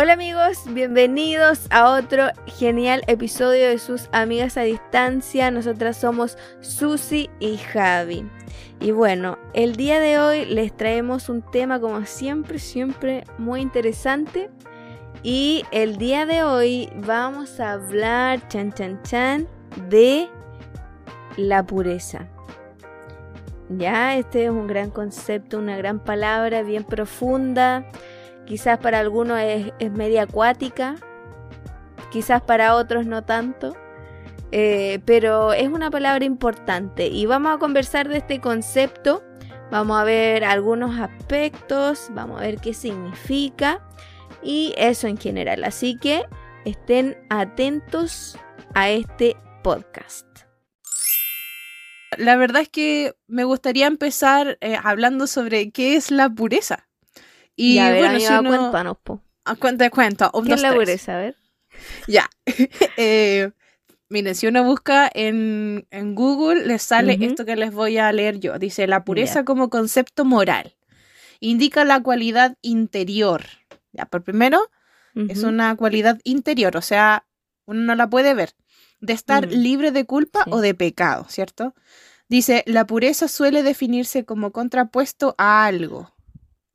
Hola amigos, bienvenidos a otro genial episodio de sus amigas a distancia. Nosotras somos Susi y Javi. Y bueno, el día de hoy les traemos un tema como siempre, siempre muy interesante. Y el día de hoy vamos a hablar, chan chan chan, de la pureza. Ya, este es un gran concepto, una gran palabra bien profunda Quizás para algunos es, media acuática, quizás para otros no tanto. Eh, pero es una palabra importante y vamos a conversar de este concepto, vamos a ver algunos aspectos, vamos a ver qué significa y eso en general. Así que estén atentos a este podcast. La verdad es que me gustaría empezar eh, hablando sobre qué es la pureza. Y a ver, bueno, si uno... cuéntanos, po. Ah, cuenta, cuenta. ¿Qué es la pureza? A ver. Ya. eh, miren, si uno busca en, en Google, les sale esto que les voy a leer yo. Dice, la pureza como concepto moral. Indica la cualidad interior. Ya, por primero, es una cualidad interior, o sea, uno no la puede ver. De estar mm. libre de culpa o de pecado, ¿cierto? Dice, la pureza suele definirse como contrapuesto a algo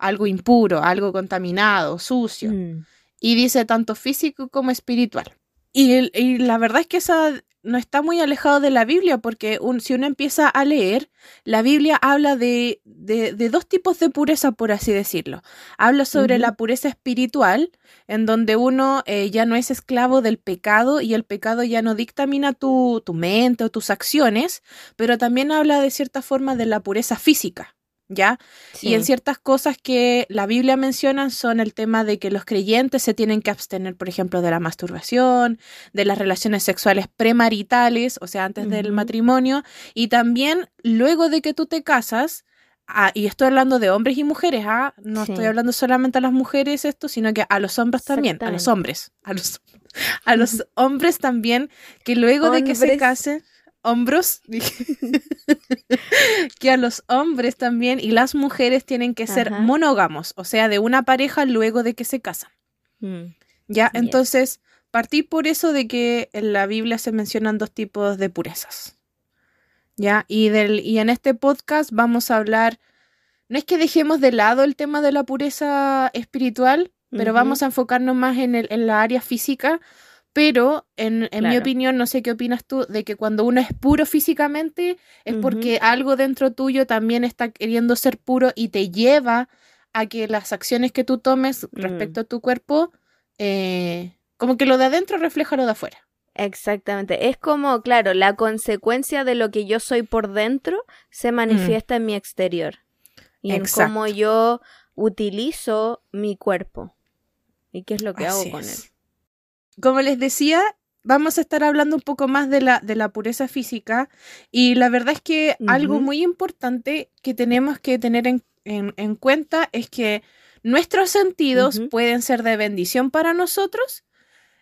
algo impuro, algo contaminado, sucio. Mm. Y dice tanto físico como espiritual. Y, la verdad es que esa no está muy alejado de la Biblia, porque si uno empieza a leer, la Biblia habla de, de, dos tipos de pureza, por así decirlo. Habla sobre la pureza espiritual, en donde uno eh, ya no es esclavo del pecado y el pecado ya no dictamina tu, tu mente o tus acciones, pero también habla de cierta forma de la pureza física. ¿Ya? Y en ciertas cosas que la Biblia menciona son el tema de que los creyentes se tienen que abstener, por ejemplo, de la masturbación, de las relaciones sexuales premaritales, o sea, antes del matrimonio, y también luego de que tú te casas, ah, y estoy hablando de hombres y mujeres, ¿ah? no estoy hablando solamente a las mujeres esto, sino que a los hombres también, a los hombres, a los, a los hombres también, que luego de que se casen hombros, que a los hombres también y las mujeres tienen que ser monógamos, o sea, de una pareja luego de que se casan. Mm, ya, entonces, partí por eso de que en la Biblia se mencionan dos tipos de purezas. Ya, y, del, y en este podcast vamos a hablar, no es que dejemos de lado el tema de la pureza espiritual, pero vamos a enfocarnos más en, el, en la área física, pero en, mi opinión, no sé qué opinas tú, de que cuando uno es puro físicamente es porque algo dentro tuyo también está queriendo ser puro y te lleva a que las acciones que tú tomes mm. respecto a tu cuerpo, eh, como que lo de adentro refleja lo de afuera. Exactamente. Es como, claro, la consecuencia de lo que yo soy por dentro se mm. manifiesta en mi exterior. Y en cómo yo utilizo mi cuerpo. ¿Y qué es lo que hago con él? Como les decía, vamos a estar hablando un poco más de la, de la pureza física y la verdad es que algo muy importante que tenemos que tener en, en, cuenta es que nuestros sentidos pueden ser de bendición para nosotros,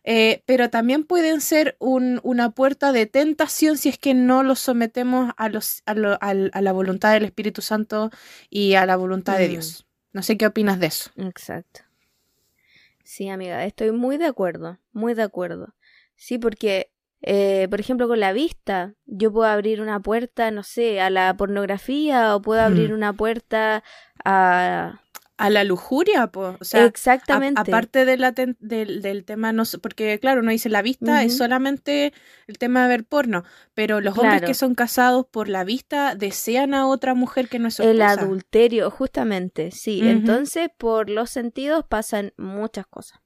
eh, pero también pueden ser una puerta de tentación si es que no los sometemos a, los, a, la voluntad del Espíritu Santo y a la voluntad de Dios. Mm. No sé qué opinas de eso. Exacto. Sí, amiga, estoy muy de acuerdo, muy de acuerdo. Sí, porque, eh, por ejemplo, con la vista, yo puedo abrir una puerta, no sé, a la pornografía o puedo abrir una puerta a, a la lujuria, pues. O sea, Exactamente. aparte de la del, del, tema, no, porque claro, uno dice la vista es solamente el tema de ver porno, pero los hombres que son casados por la vista desean a otra mujer que no es su El adulterio, justamente, sí. Entonces, por los sentidos pasan muchas cosas.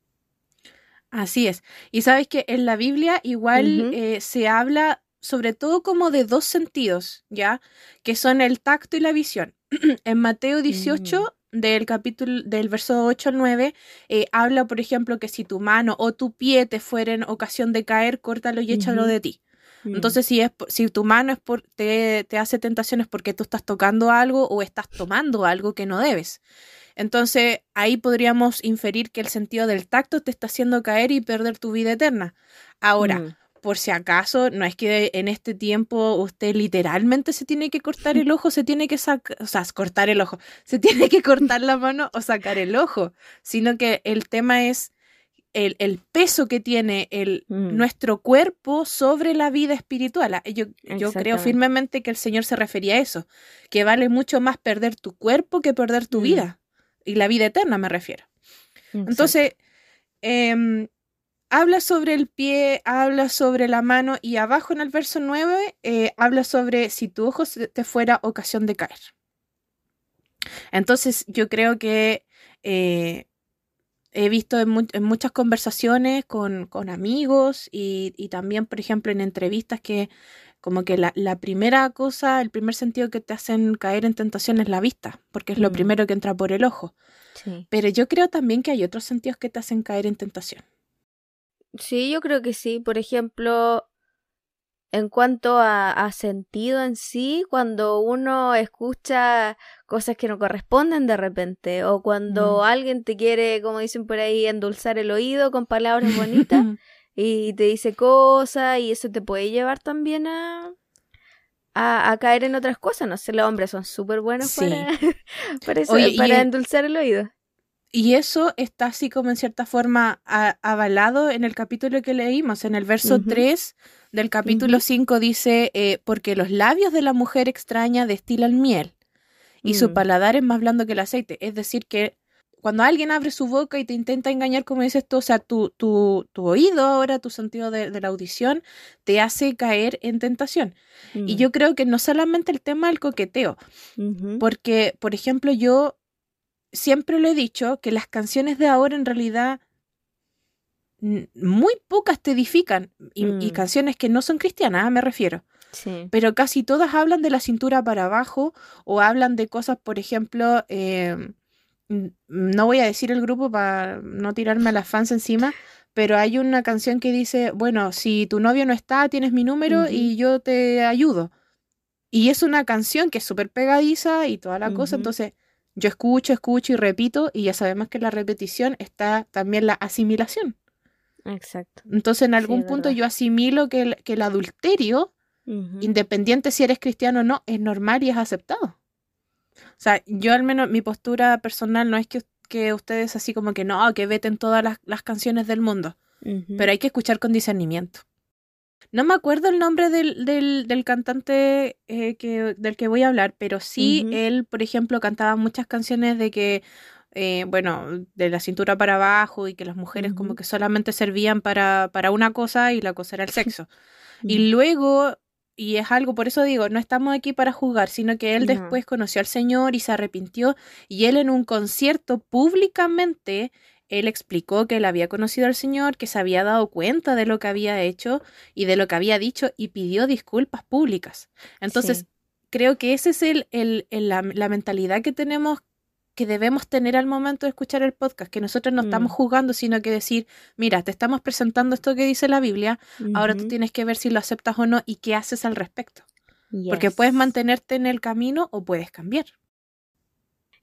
Así es. Y sabes que en la Biblia igual eh, se habla sobre todo como de dos sentidos, ¿ya? Que son el tacto y la visión. en Mateo 18 del capítulo del verso 8 al 9 eh, habla, por ejemplo, que si tu mano o tu pie te fueren ocasión de caer, córtalo y échalo de ti. Mm. Entonces, si, es, si tu mano es por, te, te hace tentaciones porque tú estás tocando algo o estás tomando algo que no debes. Entonces, ahí podríamos inferir que el sentido del tacto te está haciendo caer y perder tu vida eterna. Ahora, mm por si acaso, no es que en este tiempo usted literalmente se tiene que cortar el ojo, se tiene que sacar, o sea, cortar el ojo, se tiene que cortar la mano o sacar el ojo, sino que el tema es el, peso que tiene el, Mm. nuestro cuerpo sobre la vida espiritual. Ah, Yo, yo creo firmemente que el Señor se refería a eso, que vale mucho más perder tu cuerpo que perder tu Mm. vida. Y la vida eterna me refiero. Exacto. Entonces, em, habla sobre el pie, habla sobre la mano y abajo en el verso 9 eh, habla sobre si tu ojo te fuera ocasión de caer. Entonces, yo creo que eh, he visto en, mu- en muchas conversaciones con, con amigos y, y también, por ejemplo, en entrevistas que como que la, la primera cosa, el primer sentido que te hacen caer en tentación es la vista, porque es lo Mm. primero que entra por el ojo. Sí. Pero yo creo también que hay otros sentidos que te hacen caer en tentación. Sí, yo creo que sí. Por ejemplo, en cuanto a, a sentido en sí, cuando uno escucha cosas que no corresponden de repente, o cuando Mm. alguien te quiere, como dicen por ahí, endulzar el oído con palabras bonitas y te dice cosas y eso te puede llevar también a, a, a caer en otras cosas. No sé, los hombres son súper buenos Sí. para, para, eso, Oye, para en- endulzar el oído. Y eso está así como en cierta forma a- avalado en el capítulo que leímos. En el verso Ujú. 3 del capítulo Ujú. 5 dice, eh, porque los labios de la mujer extraña destilan miel y su Mm. paladar es más blando que el aceite. Es decir, que cuando alguien abre su boca y te intenta engañar, como dices tú, o sea, tu, tu, tu oído ahora, tu sentido de, de la audición, te hace caer en tentación. Y Mm. yo creo que no solamente el tema del coqueteo, porque, por ejemplo, yo siempre lo he dicho que las canciones de ahora en realidad muy pocas te edifican y, y Mm. canciones que no son cristianas, me refiero, Sí. pero casi todas hablan de la cintura para abajo o hablan de cosas, por ejemplo, eh, no voy a decir el grupo para no tirarme a las fans encima, pero hay una canción que dice, bueno, si tu novio no está, tienes mi número y yo te ayudo. Y es una canción que es súper pegadiza y toda la cosa, entonces yo escucho, escucho y repito y ya sabemos que en la repetición está también la asimilación. Exacto. Entonces en algún punto yo asimilo que el, que el adulterio, independiente si eres cristiano o no, es normal y es aceptado. O sea, yo al menos mi postura personal no es que, que ustedes así como que no, que veten todas las, las canciones del mundo, pero hay que escuchar con discernimiento. No me acuerdo el nombre del, del, del cantante eh, que, del que voy a hablar, pero sí él, por ejemplo, cantaba muchas canciones de que, eh, bueno, de la cintura para abajo y que las mujeres como que solamente servían para, para una cosa y la cosa era el sexo. Y luego, y es algo, por eso digo, no estamos aquí para juzgar, sino que él No. después conoció al Señor y se arrepintió, y él en un concierto públicamente, él explicó que él había conocido al Señor, que se había dado cuenta de lo que había hecho y de lo que había dicho y pidió disculpas públicas. Entonces, Sí. creo que esa es el, el- el- la, la mentalidad que tenemos que debemos tener al momento de escuchar el podcast, que nosotros no estamos Mm. juzgando, sino que decir, mira, te estamos presentando esto que dice la Biblia, Ahora tú tienes que ver si lo aceptas o no y qué haces al respecto. Porque puedes mantenerte en el camino o puedes cambiar.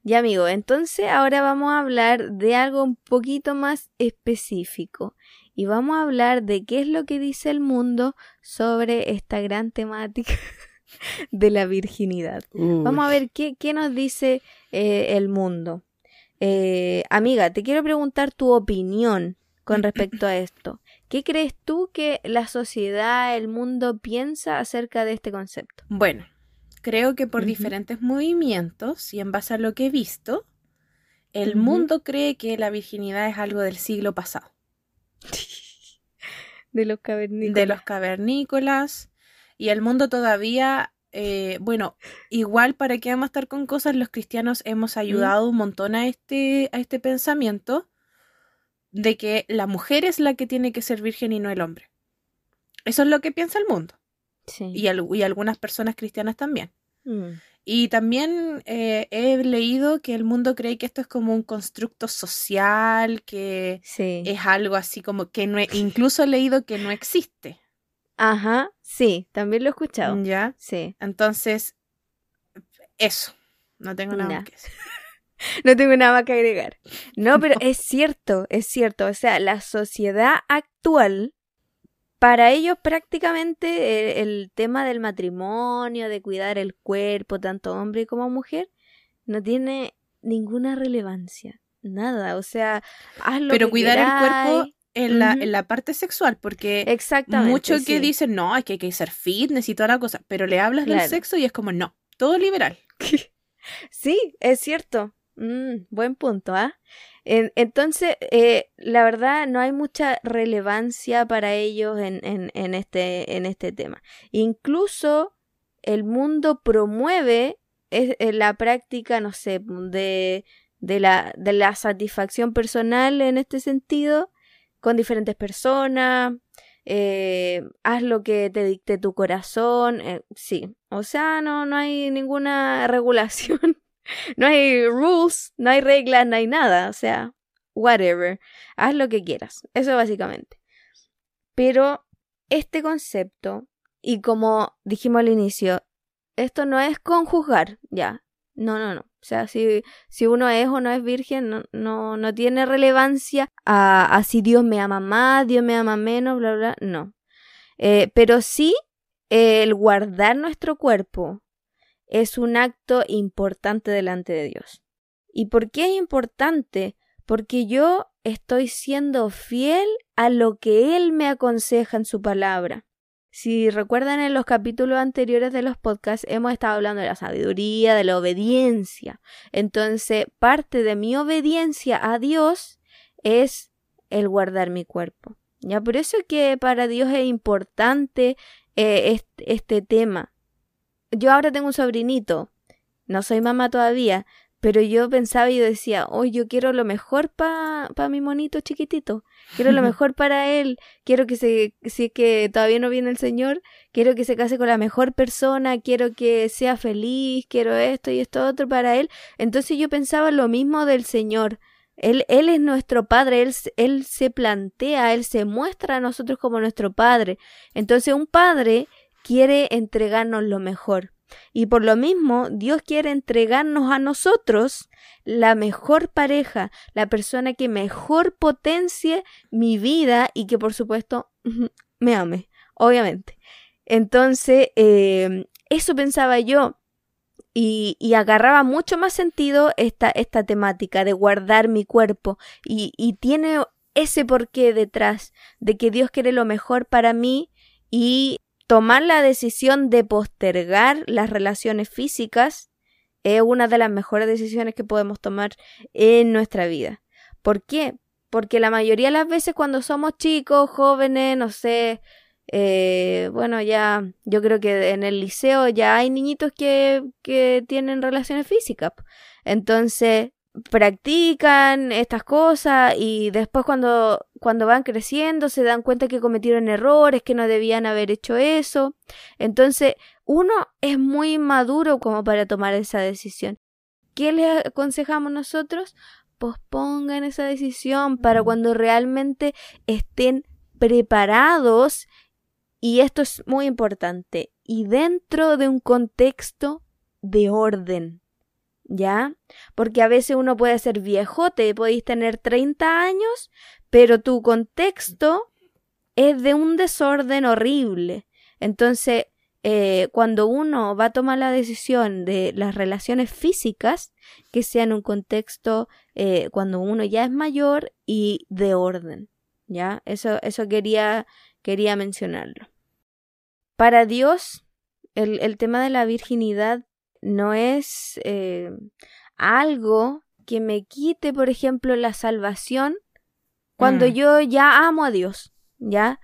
Ya amigo, entonces ahora vamos a hablar de algo un poquito más específico y vamos a hablar de qué es lo que dice el mundo sobre esta gran temática de la virginidad. Vamos a ver qué, qué nos dice eh, el mundo. Eh, amiga, te quiero preguntar tu opinión con respecto a esto. ¿Qué crees tú que la sociedad, el mundo piensa acerca de este concepto? Bueno, creo que por diferentes movimientos y en base a lo que he visto, el mundo cree que la virginidad es algo del siglo pasado. De los cavernícolas. De los cavernícolas. Y el mundo todavía, eh, bueno, igual para que vamos a estar con cosas, los cristianos hemos ayudado un montón a este, a este pensamiento de que la mujer es la que tiene que ser virgen y no el hombre. Eso es lo que piensa el mundo. Sí. y, al- y algunas personas cristianas también. Mm. Y también eh, he leído que el mundo cree que esto es como un constructo social, que Sí. es algo así como que no, e- incluso he leído que no existe. Ajá, sí, también lo he escuchado. ¿Ya? Sí. Entonces, eso. No tengo nada más que decir. No tengo nada más que agregar. No, pero es cierto, es cierto. O sea, la sociedad actual, para ellos prácticamente el, el tema del matrimonio, de cuidar el cuerpo, tanto hombre como mujer, no tiene ninguna relevancia. Nada. O sea, haz lo Pero que cuidar el cuerpo en, la, en la parte sexual, porque Exactamente, mucho que dicen, no, es que hay que ser fitness y toda la cosa, pero le hablas del sexo y es como, no, todo liberal. Sí, es cierto. Mm, buen punto, ¿ah? En- entonces, eh, la verdad, no hay mucha relevancia para ellos en, en, en este, en este tema. Incluso el mundo promueve eh, la práctica, no sé, de, la, de la satisfacción personal en este sentido, con diferentes personas, eh, haz lo que te dicte tu corazón, sí, o sea, no, no hay ninguna regulación, no hay rules, no hay reglas, no hay nada, o sea, whatever, haz lo que quieras, eso básicamente. Pero este concepto, y como dijimos al inicio, esto no es con juzgar, ya, no, no, no. O sea, si, si uno es o no es virgen, no, no, no tiene relevancia a, a si Dios me ama más, Dios me ama menos, bla, bla, no. Eh, pero sí, el guardar nuestro cuerpo es un acto importante delante de Dios. ¿Y por qué es importante? Porque yo estoy siendo fiel a lo que Él me aconseja en su palabra. Si recuerdan en los capítulos anteriores de los podcasts, hemos estado hablando de la sabiduría, de la obediencia. Entonces, parte de mi obediencia a Dios es el guardar mi cuerpo. Ya por eso es que para Dios es importante eh, este tema. Yo ahora tengo un sobrinito, no soy mamá todavía, pero yo pensaba y yo decía, hoy yo quiero lo mejor para pa mi monito chiquitito, quiero lo mejor para él, quiero que se, si es que todavía no viene el Señor, quiero que se case con la mejor persona, quiero que sea feliz, quiero esto y esto otro para él. Entonces yo pensaba lo mismo del Señor. Él, él es nuestro Padre, él, él se plantea, Él se muestra a nosotros como nuestro Padre. Entonces un Padre quiere entregarnos lo mejor. Y por lo mismo, Dios quiere entregarnos a nosotros la mejor pareja, la persona que mejor potencie mi vida y que por supuesto me ame, obviamente. Entonces, eh, eso pensaba yo. Y, y, agarraba mucho más sentido esta, esta temática de guardar mi cuerpo. Y, y tiene ese porqué detrás de que Dios quiere lo mejor para mí y tomar la decisión de postergar las relaciones físicas es una de las mejores decisiones que podemos tomar en nuestra vida. ¿Por qué? Porque la mayoría de las veces cuando somos chicos, jóvenes, no sé, eh, bueno, ya yo creo que en el liceo ya hay niñitos que, que tienen relaciones físicas. Entonces, practican estas cosas y después cuando, cuando van creciendo se dan cuenta que cometieron errores, que no debían haber hecho eso. Entonces, uno es muy maduro como para tomar esa decisión. ¿Qué les aconsejamos nosotros? Pospongan esa decisión para cuando realmente estén preparados y esto es muy importante y dentro de un contexto de orden. ¿Ya? Porque a veces uno puede ser viejote, podéis tener 30 años, pero tu contexto es de un desorden horrible. Entonces, eh, cuando uno va a tomar la decisión de las relaciones físicas, que sea en un contexto eh, cuando uno ya es mayor y de orden. ¿Ya? Eso, eso quería, quería mencionarlo. Para Dios, el, el tema de la virginidad no es eh, algo que me quite, por ejemplo, la salvación cuando Mm. yo ya amo a Dios, ¿ya?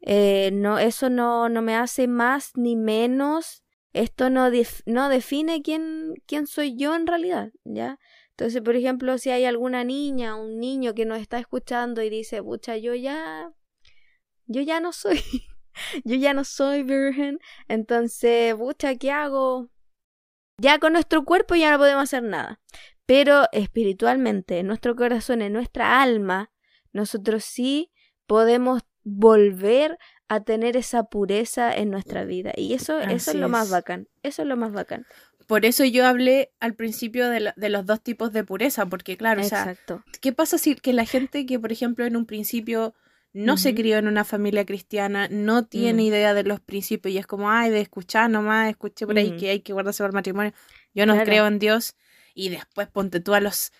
Eh, no, eso no, no me hace más ni menos. Esto no, def- no define quién, quién soy yo en realidad, ¿ya? Entonces, por ejemplo, si hay alguna niña, un niño que nos está escuchando y dice, pucha, yo ya, yo ya no soy, yo ya no soy virgen, entonces, pucha, ¿qué hago? Ya con nuestro cuerpo ya no podemos hacer nada. Pero espiritualmente, en nuestro corazón, en nuestra alma, nosotros sí podemos volver a tener esa pureza en nuestra vida. Y eso, eso es lo más bacán. Eso es lo más bacán. Por eso yo hablé al principio de, la- de los dos tipos de pureza, porque claro, o sea, Exacto. ¿qué pasa si que la gente que, por ejemplo, en un principio no se crió en una familia cristiana, no tiene Mm. idea de los principios y es como, ay, de escuchar nomás, escuché por ahí Mm. que hay que guardarse para el matrimonio, yo no Claro. creo en Dios y después ponte tú a los,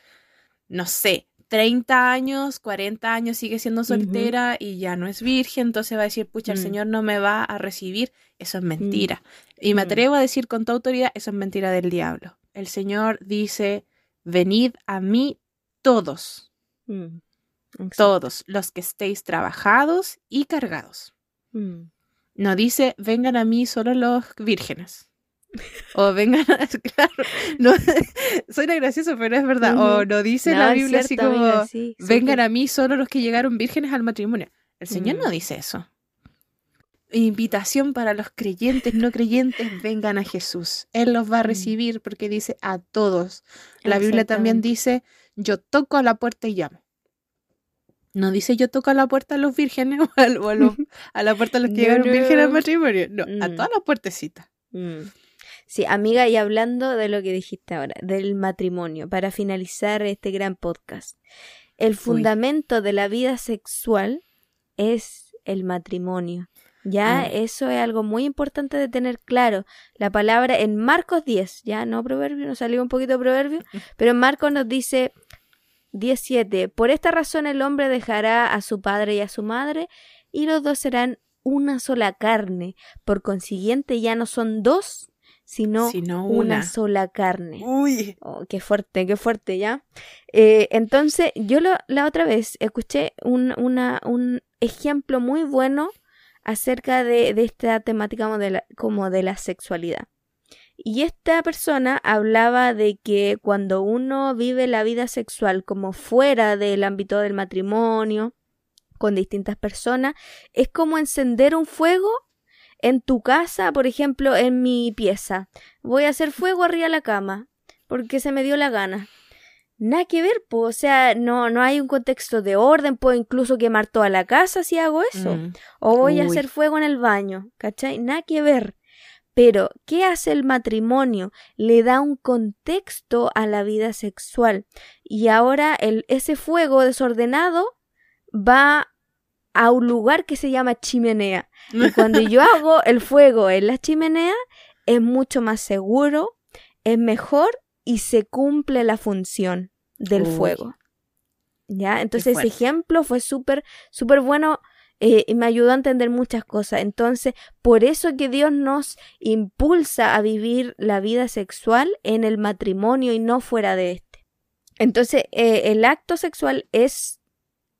no sé, 30 años, 40 años sigue siendo soltera y ya no es virgen, entonces va a decir, pucha, el mm. Señor no me va a recibir. Eso es mentira. Y me atrevo a decir con toda autoridad, eso es mentira del diablo. El Señor dice, venid a mí todos. Todos los que estéis trabajados y cargados. No dice, vengan a mí solo los vírgenes. O vengan a... Claro, no, suena gracioso, pero es verdad. O no dice la Biblia así como, vengan a mí solo los que llegaron vírgenes al matrimonio. El Señor no mm. dice eso. Invitación para los creyentes, no creyentes, vengan a Jesús. Él los va a mm. recibir porque dice a todos. La Biblia también dice, yo toco a la puerta y llamo. No dice yo toco a la puerta a los vírgenes o a, la puerta a los que llegaron vírgenes al matrimonio. No, a mm. todas las puertecitas. Mm. Sí, amiga, y hablando de lo que dijiste ahora, del matrimonio, para finalizar este gran podcast. El fundamento de la vida sexual es el matrimonio. Ya, ah. eso es algo muy importante de tener claro. La palabra en Marcos 10, ya no proverbio, nos salió un poquito proverbio, pero en Marcos nos dice 17. Por esta razón el hombre dejará a su padre y a su madre, y los dos serán una sola carne. Por consiguiente ya no son dos, sino, una. sola carne. Uy. Oh, qué fuerte, qué fuerte, ¿ya? Eh, entonces, yo la otra vez escuché un, una, un ejemplo muy bueno acerca de, esta temática como de la sexualidad. Y esta persona hablaba de que cuando uno vive la vida sexual como fuera del ámbito del matrimonio, con distintas personas, es como encender un fuego en tu casa, por ejemplo, en mi pieza. Voy a hacer fuego arriba de la cama, porque se me dio la gana. Nada que ver, pues, o sea, no, no hay un contexto de orden, puedo incluso quemar toda la casa si hago eso. Mm. O voy a hacer fuego en el baño, ¿cachai? Nada que ver. Pero, ¿qué hace el matrimonio? Le da un contexto a la vida sexual. Y ahora el, ese fuego desordenado va a un lugar que se llama chimenea. Y cuando yo hago el fuego en la chimenea, es mucho más seguro, es mejor y se cumple la función del fuego. ¿Ya? Entonces ese ejemplo fue súper, súper bueno eh, me ayudó a entender muchas cosas. Entonces, por eso que Dios nos impulsa a vivir la vida sexual en el matrimonio y no fuera de este. Entonces, eh, el acto sexual es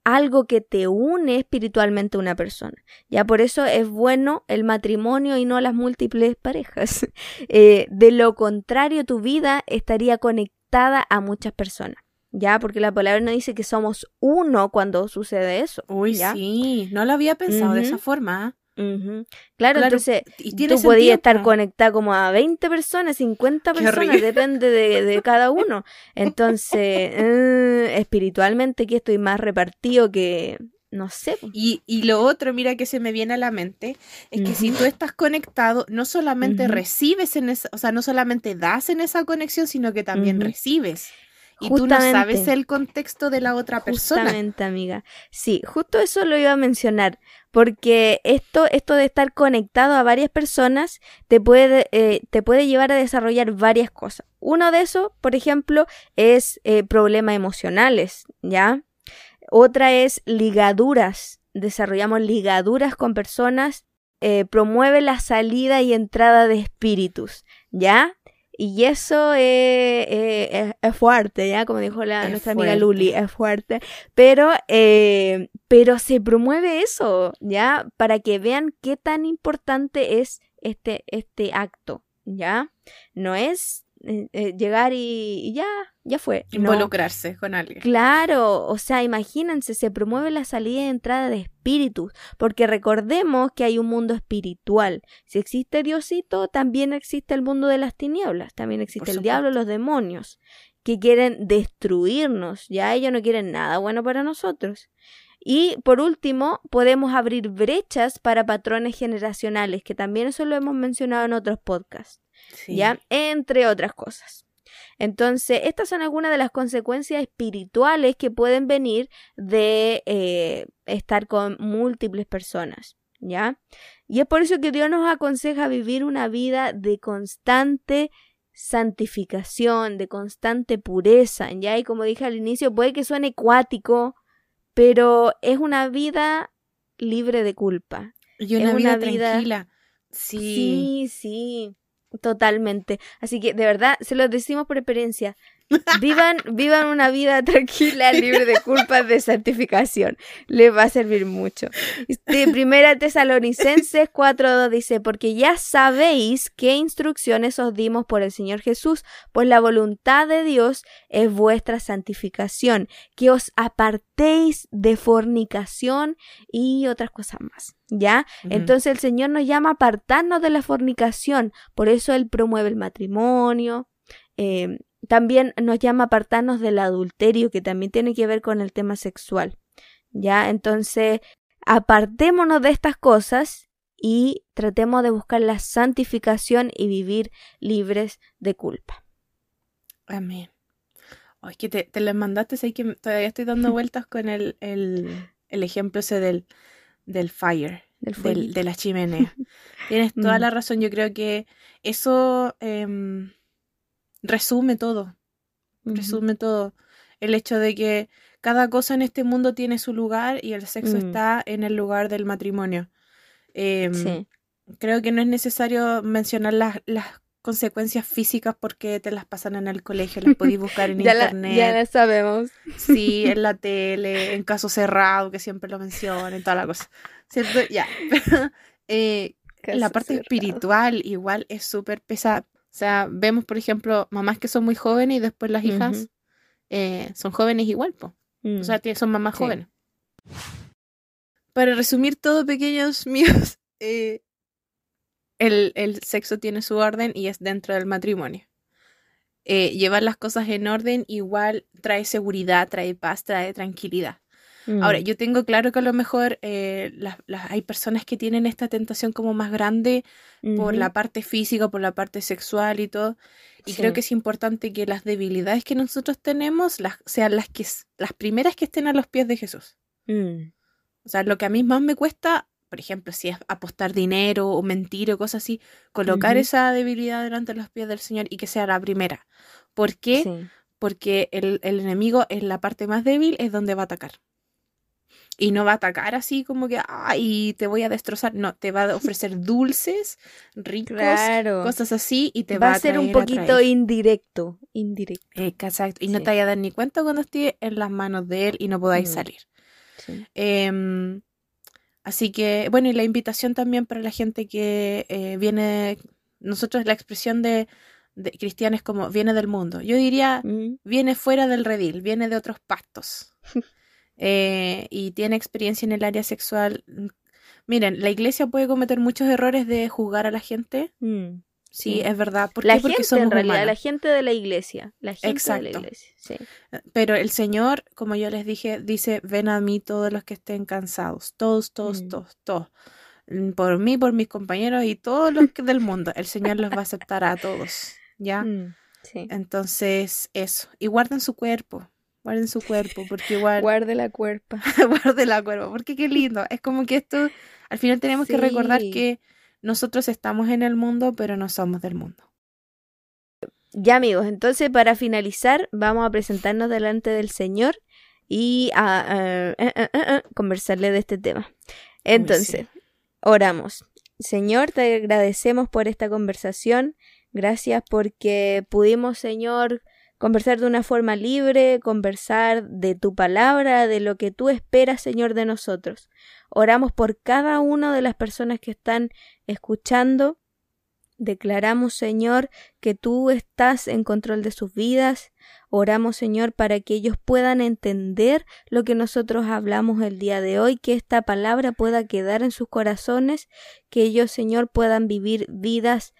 algo que te une espiritualmente a una persona. Ya por eso es bueno el matrimonio y no las múltiples parejas. Eh, de lo contrario, tu vida estaría conectada a muchas personas. ¿Ya? Porque la palabra no dice que somos uno cuando sucede eso. Uy, sí, no lo había pensado de esa forma. claro, entonces tú podías estar conectada como a 20 personas, 50 personas, depende de, cada uno. Entonces, eh, espiritualmente aquí estoy más repartido que, no sé. Y, y, lo otro, mira que se me viene a la mente, es que si tú estás conectado, no solamente recibes en esa, o sea, no solamente das en esa conexión, sino que también recibes. Y tú no sabes el contexto de la otra persona. Justamente, amiga. Sí, justo eso lo iba a mencionar, porque esto, esto de estar conectado a varias personas te puede, eh, te puede llevar a desarrollar varias cosas. Uno de esos, por ejemplo, es eh, problemas emocionales, ¿ya? Otra es ligaduras. Desarrollamos ligaduras con personas. Eh, promueve la salida y entrada de espíritus, ¿ya? Y eso es, fuerte, ¿ya? Como dijo la, nuestra amiga Luli, es fuerte. Pero, eh, pero se promueve eso, ¿ya? Para que vean qué tan importante es este, este acto, ¿ya? No es eh, eh, llegar y, ya, ya fue. Involucrarse con alguien. Claro, o sea, imagínense, se promueve la salida y entrada de espíritus, porque recordemos que hay un mundo espiritual. Si existe Diosito, también existe el mundo de las tinieblas, también existe el diablo, los demonios, que quieren destruirnos, ya ellos no quieren nada bueno para nosotros. Y por último, podemos abrir brechas para patrones generacionales, que también eso lo hemos mencionado en otros podcasts. ¿Ya? Entre otras cosas. Entonces, estas son algunas de las consecuencias espirituales que pueden venir de eh, estar con múltiples personas, ¿ya? Y es por eso que Dios nos aconseja vivir una vida de constante santificación, de constante pureza, ¿ya? Y como dije al inicio, puede que suene ecuático, pero es una vida libre de culpa. Y una, vida, tranquila. Sí. Sí, sí, totalmente. Así que de verdad, se lo decimos por experiencia. Vivan, vivan una vida tranquila, libre de culpas de santificación. Les va a servir mucho. Este, primera Tesalonicenses 4.2 dice, porque ya sabéis qué instrucciones os dimos por el Señor Jesús, pues la voluntad de Dios es vuestra santificación, que os apartéis de fornicación y otras cosas más. ¿Ya? Entonces el Señor nos llama a apartarnos de la fornicación, por eso Él promueve el matrimonio, eh, también nos llama apartarnos del adulterio, que también tiene que ver con el tema sexual. ¿Ya? Entonces, apartémonos de estas cosas y tratemos de buscar la santificación y vivir libres de culpa. Amén. Oh, es que te, te mandaste, sé que todavía estoy dando vueltas con el, el, el ejemplo ese del, del fire, del, de la chimenea. Tienes toda mm. la razón, yo creo que eso... Em, resume todo. Resume todo. El hecho de que cada cosa en este mundo tiene su lugar y el sexo mm. está en el lugar del matrimonio. Em, creo que no es necesario mencionar las, las consecuencias físicas porque te las pasan en el colegio, las podéis buscar en internet. ya las sabemos. Sí, en la tele, en caso cerrado, que siempre lo mencionan, toda la cosa. ¿Cierto? Ya. Eh, la parte espiritual igual es súper pesada. O sea, vemos, por ejemplo, mamás que son muy jóvenes y después las hijas eh, son jóvenes igual, po. O sea, mm. son mamás jóvenes. Para resumir todo, pequeños míos, eh, el, el, sexo tiene su orden y es dentro del matrimonio. Eh, llevar las cosas en orden igual trae seguridad, trae paz, trae tranquilidad. Ahora, mm. yo tengo claro que a lo mejor eh, hay personas que tienen esta tentación como más grande por la parte física, por la parte sexual y todo. Y creo que es importante que las debilidades que nosotros tenemos las, sean las, que, las primeras que estén a los pies de Jesús. Mm. O sea, lo que a mí más me cuesta, por ejemplo, si es apostar dinero o mentir o cosas así, colocar esa debilidad delante de los pies del Señor y que sea la primera. ¿Por qué? Porque el, el enemigo en la parte más débil es donde va a atacar y no va a atacar así como que, ay, te voy a destrozar. No, te va a ofrecer dulces, ricos, cosas así y te va, a ser un poquito indirecto, indirecto. exacto, y no te vaya a dar ni cuenta cuando esté en las manos de él y no podáis mm. salir. Em, así que, bueno, y la invitación también para la gente que eh, viene, nosotros la expresión de, de cristianos como viene del mundo. Yo diría, mm. viene fuera del redil, viene de otros pastos. Eh, y tiene experiencia en el área sexual. Mm, miren, la iglesia puede cometer muchos errores de juzgar a la gente. Mm, sí, es verdad. ¿Por la Porque somos en realidad, la gente de la iglesia. La gente Exacto. de la iglesia, sí. Eh, pero el Señor, como yo les dije, dice, ven a mí todos los que estén cansados. Todos, todos, mm. todos, todos. Por mí, por mis compañeros y todos los que del mundo. El Señor los va a aceptar a todos. ¿Ya? Sí. Entonces, eso. Y guarden su cuerpo guarden su cuerpo, porque igual... Guarde la cuerpa. Guarde la cuerpa, porque qué lindo. Es como que esto, al final tenemos que recordar que nosotros estamos en el mundo, pero no somos del mundo. Ya amigos, entonces para finalizar vamos a presentarnos delante del Señor y a, conversarle de este tema. Entonces, oramos. Señor, te agradecemos por esta conversación. Gracias porque pudimos, Señor, conversar de una forma libre, conversar de tu palabra, de lo que tú esperas, Señor, de nosotros. Oramos por cada una de las personas que están escuchando. Declaramos, Señor, que tú estás en control de sus vidas. Oramos, Señor, para que ellos puedan entender lo que nosotros hablamos el día de hoy, que esta palabra pueda quedar en sus corazones, que ellos, Señor, puedan vivir vidas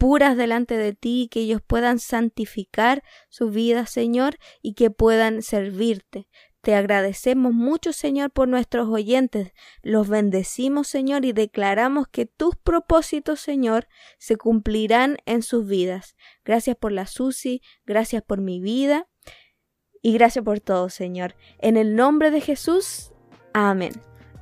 puras delante de ti, que ellos puedan santificar su vida, Señor, y que puedan servirte. Te agradecemos mucho, Señor, por nuestros oyentes. Los bendecimos, Señor, y declaramos que tus propósitos, Señor, se cumplirán en sus vidas. Gracias por la Susi, gracias por mi vida y gracias por todo, Señor. En el nombre de Jesús, amén.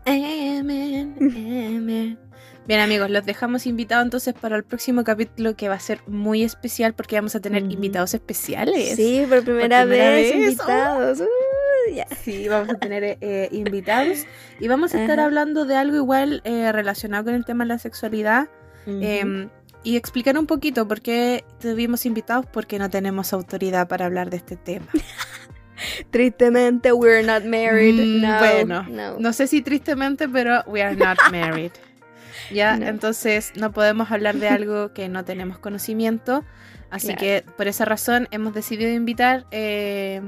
Amén, amén. Bien amigos, los dejamos invitados entonces para el próximo capítulo que va a ser muy especial porque vamos a tener invitados especiales. Sí, por primera, vez, invitados. Uh, sí, vamos a tener eh, invitados y vamos a estar hablando de algo igual eh, relacionado con el tema de la sexualidad. Em, y explicar un poquito por qué tuvimos invitados, porque no tenemos autoridad para hablar de este tema. tristemente, we're not married. Mm, no, bueno, no. sé si tristemente, pero we are not married. Ya, entonces no podemos hablar de algo que no tenemos conocimiento. Así que por esa razón hemos decidido invitar eh,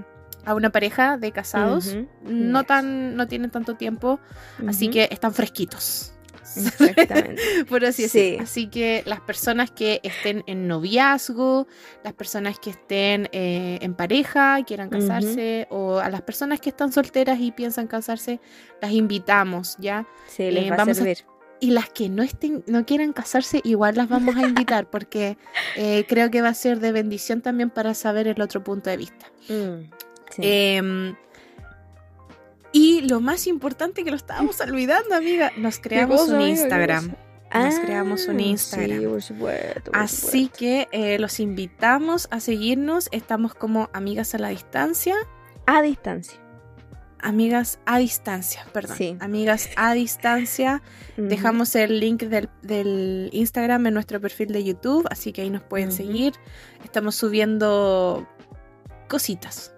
a una pareja de casados. No tan, no tienen tanto tiempo, así que están fresquitos. Exactamente. Por así sí. Así que las personas que estén en noviazgo, las personas que estén eh, en pareja, quieran casarse, o a las personas que están solteras y piensan casarse, las invitamos, ¿ya? Sí, les eh, va a servir. Y las que no estén, no quieran casarse, igual las vamos a invitar, porque eh, creo que va a ser de bendición también para saber el otro punto de vista. Mm, sí. Em, y lo más importante que lo estábamos olvidando, amiga, nos creamos un Instagram. Nos creamos un Instagram. Así que eh, los invitamos a seguirnos. Estamos como Amigas a la Distancia. A distancia. Amigas a distancia, perdón. Sí. Amigas a distancia. Dejamos el link del, Instagram en nuestro perfil de YouTube, así que ahí nos pueden seguir. Estamos subiendo cositas.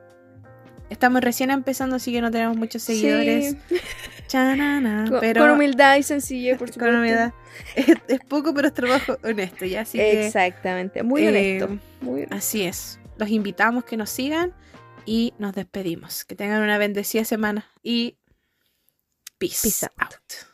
Estamos recién empezando, así que no tenemos muchos seguidores. con, pero, con humildad y sencillez, por supuesto. Con humildad. Es, poco, pero es trabajo honesto, ¿ya? Así Exactamente, muy, honesto, eh, muy Así es. Los invitamos que nos sigan y nos despedimos. Que tengan una bendecida semana y peace, out.